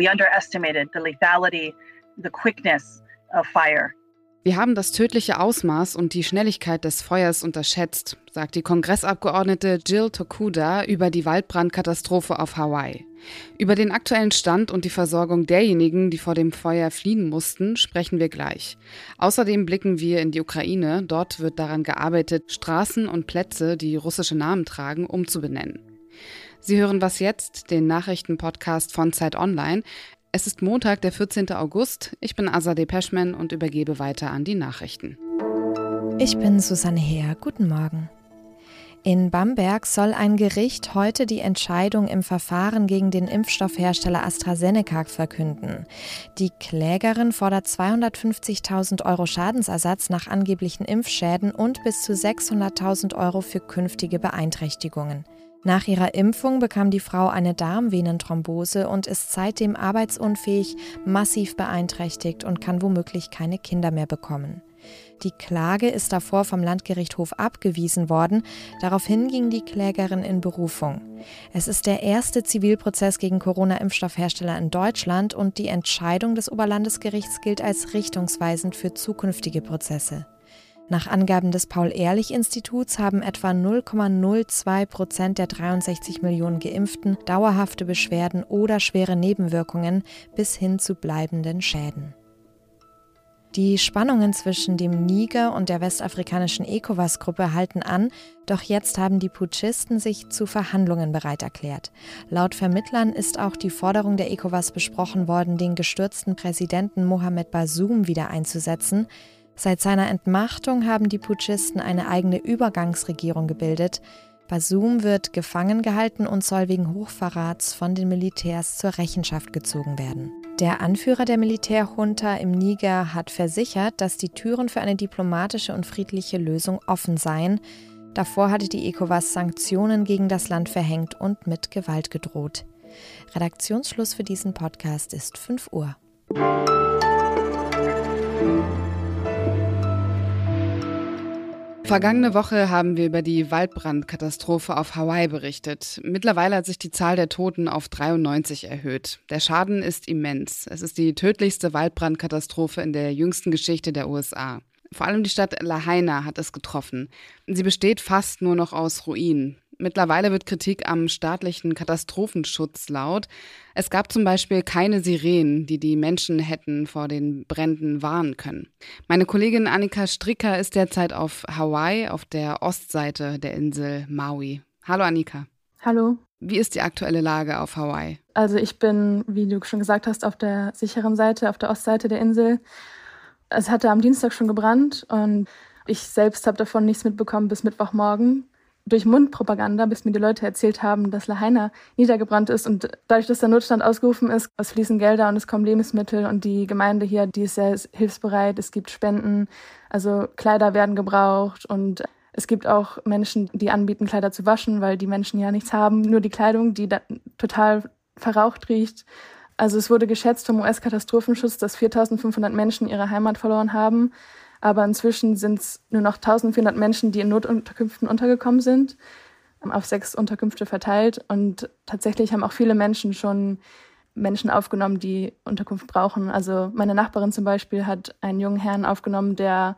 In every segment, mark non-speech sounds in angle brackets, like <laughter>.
We underestimated the lethality, the quickness of fire. Wir haben das tödliche Ausmaß und die Schnelligkeit des Feuers unterschätzt, sagt die Kongressabgeordnete Jill Tokuda über die Waldbrandkatastrophe auf Hawaii. Über den aktuellen Stand und die Versorgung derjenigen, die vor dem Feuer fliehen mussten, sprechen wir gleich. Außerdem blicken wir in die Ukraine. Dort wird daran gearbeitet, Straßen und Plätze, die russische Namen tragen, umzubenennen. Sie hören was jetzt, den Nachrichtenpodcast von Zeit Online. Es ist Montag, der 14. August. Ich bin Azadeh Peschman und übergebe weiter an die Nachrichten. Ich bin Susanne Heer. Guten Morgen. In Bamberg soll ein Gericht heute die Entscheidung im Verfahren gegen den Impfstoffhersteller AstraZeneca verkünden. Die Klägerin fordert 250.000 Euro Schadensersatz nach angeblichen Impfschäden und bis zu 600.000 Euro für künftige Beeinträchtigungen. Nach ihrer Impfung bekam die Frau eine Darmvenenthrombose und ist seitdem arbeitsunfähig, massiv beeinträchtigt und kann womöglich keine Kinder mehr bekommen. Die Klage ist davor vom Landgerichtshof abgewiesen worden. Daraufhin ging die Klägerin in Berufung. Es ist der erste Zivilprozess gegen Corona-Impfstoffhersteller in Deutschland und die Entscheidung des Oberlandesgerichts gilt als richtungsweisend für zukünftige Prozesse. Nach Angaben des Paul-Ehrlich-Instituts haben etwa 0,02 Prozent der 63 Millionen Geimpften dauerhafte Beschwerden oder schwere Nebenwirkungen bis hin zu bleibenden Schäden. Die Spannungen zwischen dem Niger und der westafrikanischen ECOWAS-Gruppe halten an, doch jetzt haben die Putschisten sich zu Verhandlungen bereit erklärt. Laut Vermittlern ist auch die Forderung der ECOWAS besprochen worden, den gestürzten Präsidenten Mohamed Bazoum wieder einzusetzen. Seit seiner Entmachtung haben die Putschisten eine eigene Übergangsregierung gebildet. Basum wird gefangen gehalten und soll wegen Hochverrats von den Militärs zur Rechenschaft gezogen werden. Der Anführer der Militärjunta im Niger hat versichert, dass die Türen für eine diplomatische und friedliche Lösung offen seien. Davor hatte die ECOWAS Sanktionen gegen das Land verhängt und mit Gewalt gedroht. Redaktionsschluss für diesen Podcast ist 5 Uhr. Vergangene Woche haben wir über die Waldbrandkatastrophe auf Hawaii berichtet. Mittlerweile hat sich die Zahl der Toten auf 93 erhöht. Der Schaden ist immens. Es ist die tödlichste Waldbrandkatastrophe in der jüngsten Geschichte der USA. Vor allem die Stadt Lahaina hat es getroffen. Sie besteht fast nur noch aus Ruinen. Mittlerweile wird Kritik am staatlichen Katastrophenschutz laut. Es gab zum Beispiel keine Sirenen, die die Menschen hätten vor den Bränden warnen können. Meine Kollegin Annika Stricker ist derzeit auf Hawaii, auf der Ostseite der Insel Maui. Hallo Annika. Hallo. Wie ist die aktuelle Lage auf Hawaii? Also ich bin, wie du schon gesagt hast, auf der sicheren Seite, auf der Ostseite der Insel. Es hatte am Dienstag schon gebrannt und ich selbst habe davon nichts mitbekommen bis Mittwochmorgen durch Mundpropaganda, bis mir die Leute erzählt haben, dass Lahaina niedergebrannt ist. Und dadurch, dass der Notstand ausgerufen ist, es fließen Gelder und es kommen Lebensmittel und die Gemeinde hier, die ist sehr hilfsbereit. Es gibt Spenden, also Kleider werden gebraucht und es gibt auch Menschen, die anbieten, Kleider zu waschen, weil die Menschen ja nichts haben, nur die Kleidung, die total verraucht riecht. Also es wurde geschätzt vom US-Katastrophenschutz, dass 4500 Menschen ihre Heimat verloren haben. Aber inzwischen sind es nur noch 1400 Menschen, die in Notunterkünften untergekommen sind, auf sechs Unterkünfte verteilt. Und tatsächlich haben auch viele Menschen schon Menschen aufgenommen, die Unterkunft brauchen. Also meine Nachbarin zum Beispiel hat einen jungen Herrn aufgenommen, der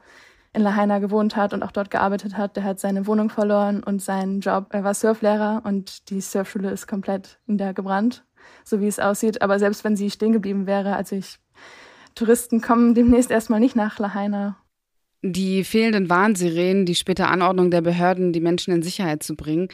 in Lahaina gewohnt hat und auch dort gearbeitet hat. Der hat seine Wohnung verloren und seinen Job. Er war Surflehrer und die Surfschule ist komplett niedergebrannt, so wie es aussieht. Aber selbst wenn sie stehen geblieben wäre, also ich, Touristen kommen demnächst erstmal nicht nach Lahaina die fehlenden Warnsirenen, die späte Anordnung der Behörden, die Menschen in Sicherheit zu bringen,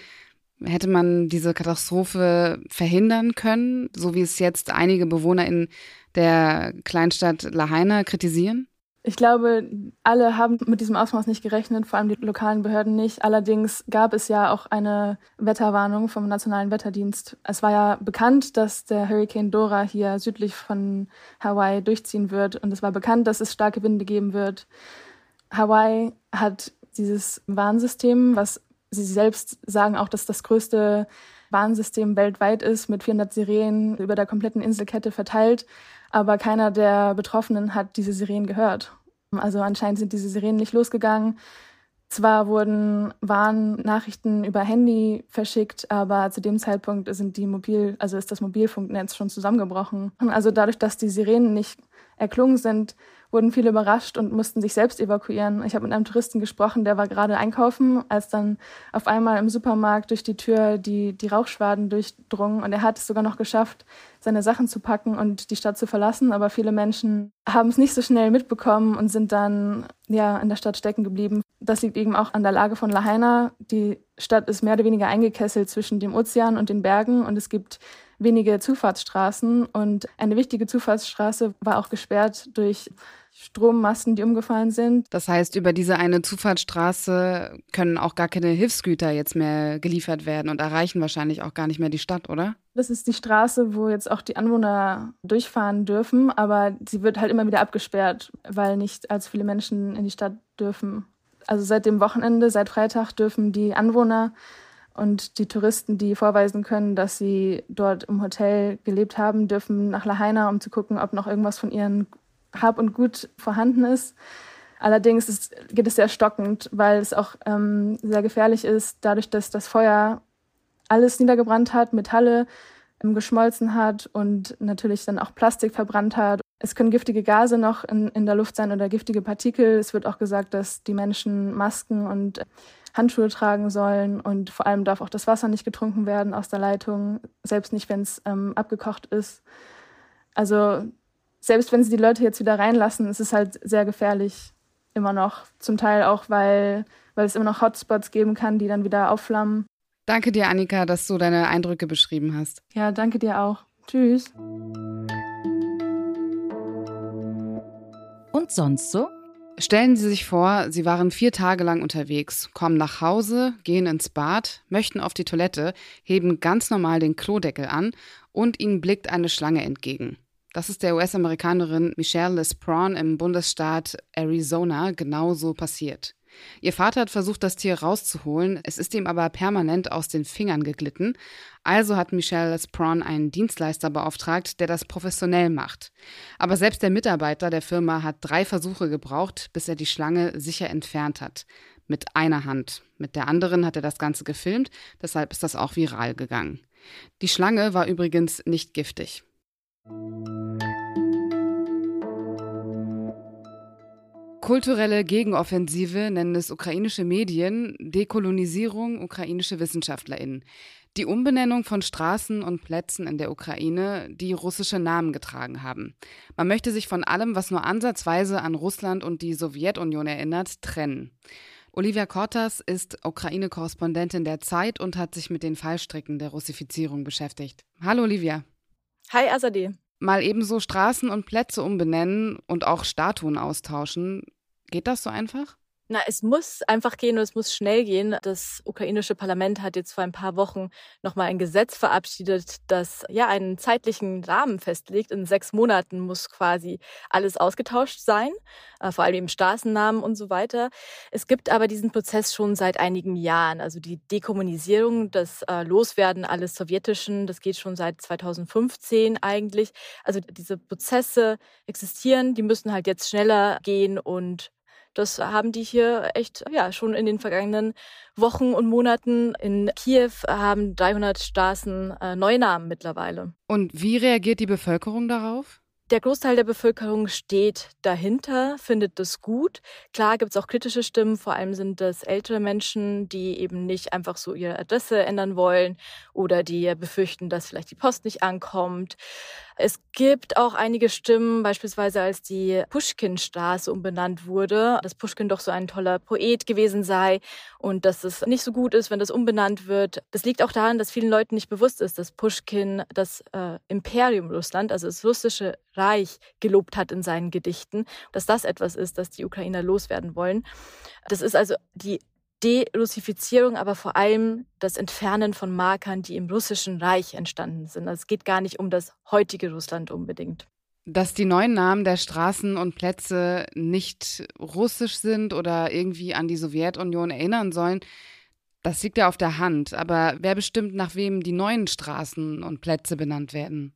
hätte man diese Katastrophe verhindern können, so wie es jetzt einige Bewohner in der Kleinstadt Lahaina kritisieren? Ich glaube, alle haben mit diesem Ausmaß nicht gerechnet, vor allem die lokalen Behörden nicht. Allerdings gab es ja auch eine Wetterwarnung vom Nationalen Wetterdienst. Es war ja bekannt, dass der Hurricane Dora hier südlich von Hawaii durchziehen wird und es war bekannt, dass es starke Winde geben wird. Hawaii hat dieses Warnsystem, was sie selbst sagen auch, dass das größte Warnsystem weltweit ist, mit 400 Sirenen über der kompletten Inselkette verteilt. Aber keiner der Betroffenen hat diese Sirenen gehört. Also anscheinend sind diese Sirenen nicht losgegangen. Zwar wurden Warnnachrichten über Handy verschickt, aber zu dem Zeitpunkt sind die Mobil, also ist das Mobilfunknetz schon zusammengebrochen. Also dadurch, dass die Sirenen nicht erklungen sind, wurden viele überrascht und mussten sich selbst evakuieren. Ich habe mit einem Touristen gesprochen, der war gerade einkaufen, als dann auf einmal im Supermarkt durch die Tür die, die Rauchschwaden durchdrungen. Und er hat es sogar noch geschafft, seine Sachen zu packen und die Stadt zu verlassen. Aber viele Menschen haben es nicht so schnell mitbekommen und sind dann ja in der Stadt stecken geblieben. Das liegt eben auch an der Lage von Lahaina. Die Stadt ist mehr oder weniger eingekesselt zwischen dem Ozean und den Bergen und es gibt wenige Zufahrtsstraßen und eine wichtige Zufahrtsstraße war auch gesperrt durch Strommasten, die umgefallen sind. Das heißt, über diese eine Zufahrtsstraße können auch gar keine Hilfsgüter jetzt mehr geliefert werden und erreichen wahrscheinlich auch gar nicht mehr die Stadt, oder? Das ist die Straße, wo jetzt auch die Anwohner durchfahren dürfen, aber sie wird halt immer wieder abgesperrt, weil nicht allzu viele Menschen in die Stadt dürfen. Also seit dem Wochenende, seit Freitag dürfen die Anwohner und die Touristen, die vorweisen können, dass sie dort im Hotel gelebt haben, dürfen nach Lahaina, um zu gucken, ob noch irgendwas von ihren Hab und Gut vorhanden ist. Allerdings ist, geht es sehr stockend, weil es auch ähm, sehr gefährlich ist, dadurch, dass das Feuer alles niedergebrannt hat, Metalle ähm, geschmolzen hat und natürlich dann auch Plastik verbrannt hat. Es können giftige Gase noch in, in der Luft sein oder giftige Partikel. Es wird auch gesagt, dass die Menschen Masken und Handschuhe tragen sollen und vor allem darf auch das Wasser nicht getrunken werden aus der Leitung, selbst nicht, wenn es ähm, abgekocht ist. Also selbst wenn sie die Leute jetzt wieder reinlassen, ist es halt sehr gefährlich immer noch. Zum Teil auch, weil, weil es immer noch Hotspots geben kann, die dann wieder aufflammen. Danke dir, Annika, dass du deine Eindrücke beschrieben hast. Ja, danke dir auch. Tschüss. Und sonst so? Stellen Sie sich vor, Sie waren vier Tage lang unterwegs, kommen nach Hause, gehen ins Bad, möchten auf die Toilette, heben ganz normal den Klodeckel an und Ihnen blickt eine Schlange entgegen. Das ist der US-Amerikanerin Michelle Lesprawn im Bundesstaat Arizona genauso passiert. Ihr Vater hat versucht, das Tier rauszuholen, es ist ihm aber permanent aus den Fingern geglitten. Also hat Michelle Lesprawn einen Dienstleister beauftragt, der das professionell macht. Aber selbst der Mitarbeiter der Firma hat drei Versuche gebraucht, bis er die Schlange sicher entfernt hat. Mit einer Hand. Mit der anderen hat er das Ganze gefilmt, deshalb ist das auch viral gegangen. Die Schlange war übrigens nicht giftig. Kulturelle Gegenoffensive nennen es ukrainische Medien, Dekolonisierung ukrainische Wissenschaftlerinnen. Die Umbenennung von Straßen und Plätzen in der Ukraine, die russische Namen getragen haben. Man möchte sich von allem, was nur ansatzweise an Russland und die Sowjetunion erinnert, trennen. Olivia Kortas ist Ukraine-Korrespondentin der Zeit und hat sich mit den Fallstricken der Russifizierung beschäftigt. Hallo Olivia. Hi Azadeh. Mal ebenso Straßen und Plätze umbenennen und auch Statuen austauschen. Geht das so einfach? Na, es muss einfach gehen und es muss schnell gehen. Das ukrainische Parlament hat jetzt vor ein paar Wochen nochmal ein Gesetz verabschiedet, das ja einen zeitlichen Rahmen festlegt. In sechs Monaten muss quasi alles ausgetauscht sein, äh, vor allem eben Straßennamen und so weiter. Es gibt aber diesen Prozess schon seit einigen Jahren. Also die Dekommunisierung, das äh, Loswerden alles Sowjetischen, das geht schon seit 2015 eigentlich. Also diese Prozesse existieren, die müssen halt jetzt schneller gehen und das haben die hier echt ja schon in den vergangenen Wochen und Monaten. In Kiew haben 300 Straßen äh, neue Namen mittlerweile. Und wie reagiert die Bevölkerung darauf? Der Großteil der Bevölkerung steht dahinter, findet das gut. Klar gibt es auch kritische Stimmen, vor allem sind das ältere Menschen, die eben nicht einfach so ihre Adresse ändern wollen oder die befürchten, dass vielleicht die Post nicht ankommt. Es gibt auch einige Stimmen, beispielsweise als die Pushkin-Straße umbenannt wurde, dass Pushkin doch so ein toller Poet gewesen sei und dass es nicht so gut ist, wenn das umbenannt wird. Das liegt auch daran, dass vielen Leuten nicht bewusst ist, dass Pushkin das äh, Imperium Russland, also das russische Reich, gelobt hat in seinen Gedichten, dass das etwas ist, das die Ukrainer loswerden wollen. Das ist also die Derussifizierung, aber vor allem das Entfernen von Markern, die im russischen Reich entstanden sind. Also es geht gar nicht um das heutige Russland unbedingt. Dass die neuen Namen der Straßen und Plätze nicht russisch sind oder irgendwie an die Sowjetunion erinnern sollen, das liegt ja auf der Hand. Aber wer bestimmt, nach wem die neuen Straßen und Plätze benannt werden?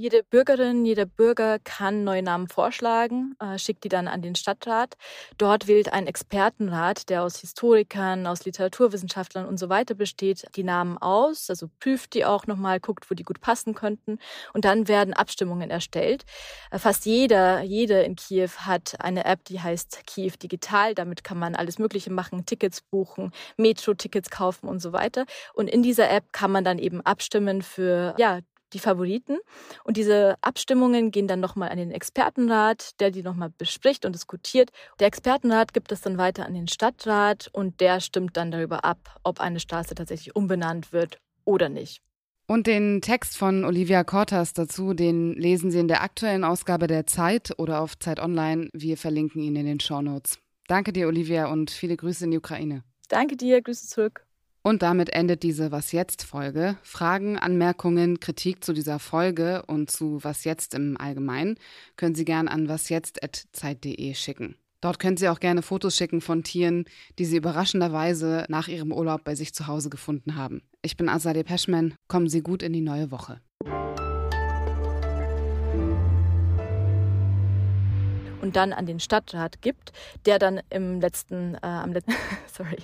Jede Bürgerin, jeder Bürger kann neue Namen vorschlagen, äh, schickt die dann an den Stadtrat. Dort wählt ein Expertenrat, der aus Historikern, aus Literaturwissenschaftlern und so weiter besteht, die Namen aus, also prüft die auch nochmal, guckt, wo die gut passen könnten. Und dann werden Abstimmungen erstellt. Äh, fast jeder, jede in Kiew hat eine App, die heißt Kiew Digital. Damit kann man alles Mögliche machen, Tickets buchen, Metro-Tickets kaufen und so weiter. Und in dieser App kann man dann eben abstimmen für, ja, die Favoriten. Und diese Abstimmungen gehen dann nochmal an den Expertenrat, der die nochmal bespricht und diskutiert. Der Expertenrat gibt es dann weiter an den Stadtrat und der stimmt dann darüber ab, ob eine Straße tatsächlich umbenannt wird oder nicht. Und den Text von Olivia Cortas dazu, den lesen Sie in der aktuellen Ausgabe der Zeit oder auf Zeit Online. Wir verlinken ihn in den Show Notes. Danke dir, Olivia, und viele Grüße in die Ukraine. Danke dir, Grüße zurück. Und damit endet diese Was jetzt Folge. Fragen, Anmerkungen, Kritik zu dieser Folge und zu Was jetzt im Allgemeinen können Sie gern an wasjetzt.zeit.de schicken. Dort können Sie auch gerne Fotos schicken von Tieren, die Sie überraschenderweise nach Ihrem Urlaub bei sich zu Hause gefunden haben. Ich bin Azadeh Peschman. Kommen Sie gut in die neue Woche. Und dann an den Stadtrat gibt, der dann im letzten, äh, am letzten, <laughs> sorry,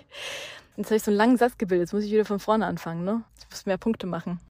Jetzt habe ich so einen langen Satz gebildet. Jetzt muss ich wieder von vorne anfangen, ne? Ich muss mehr Punkte machen.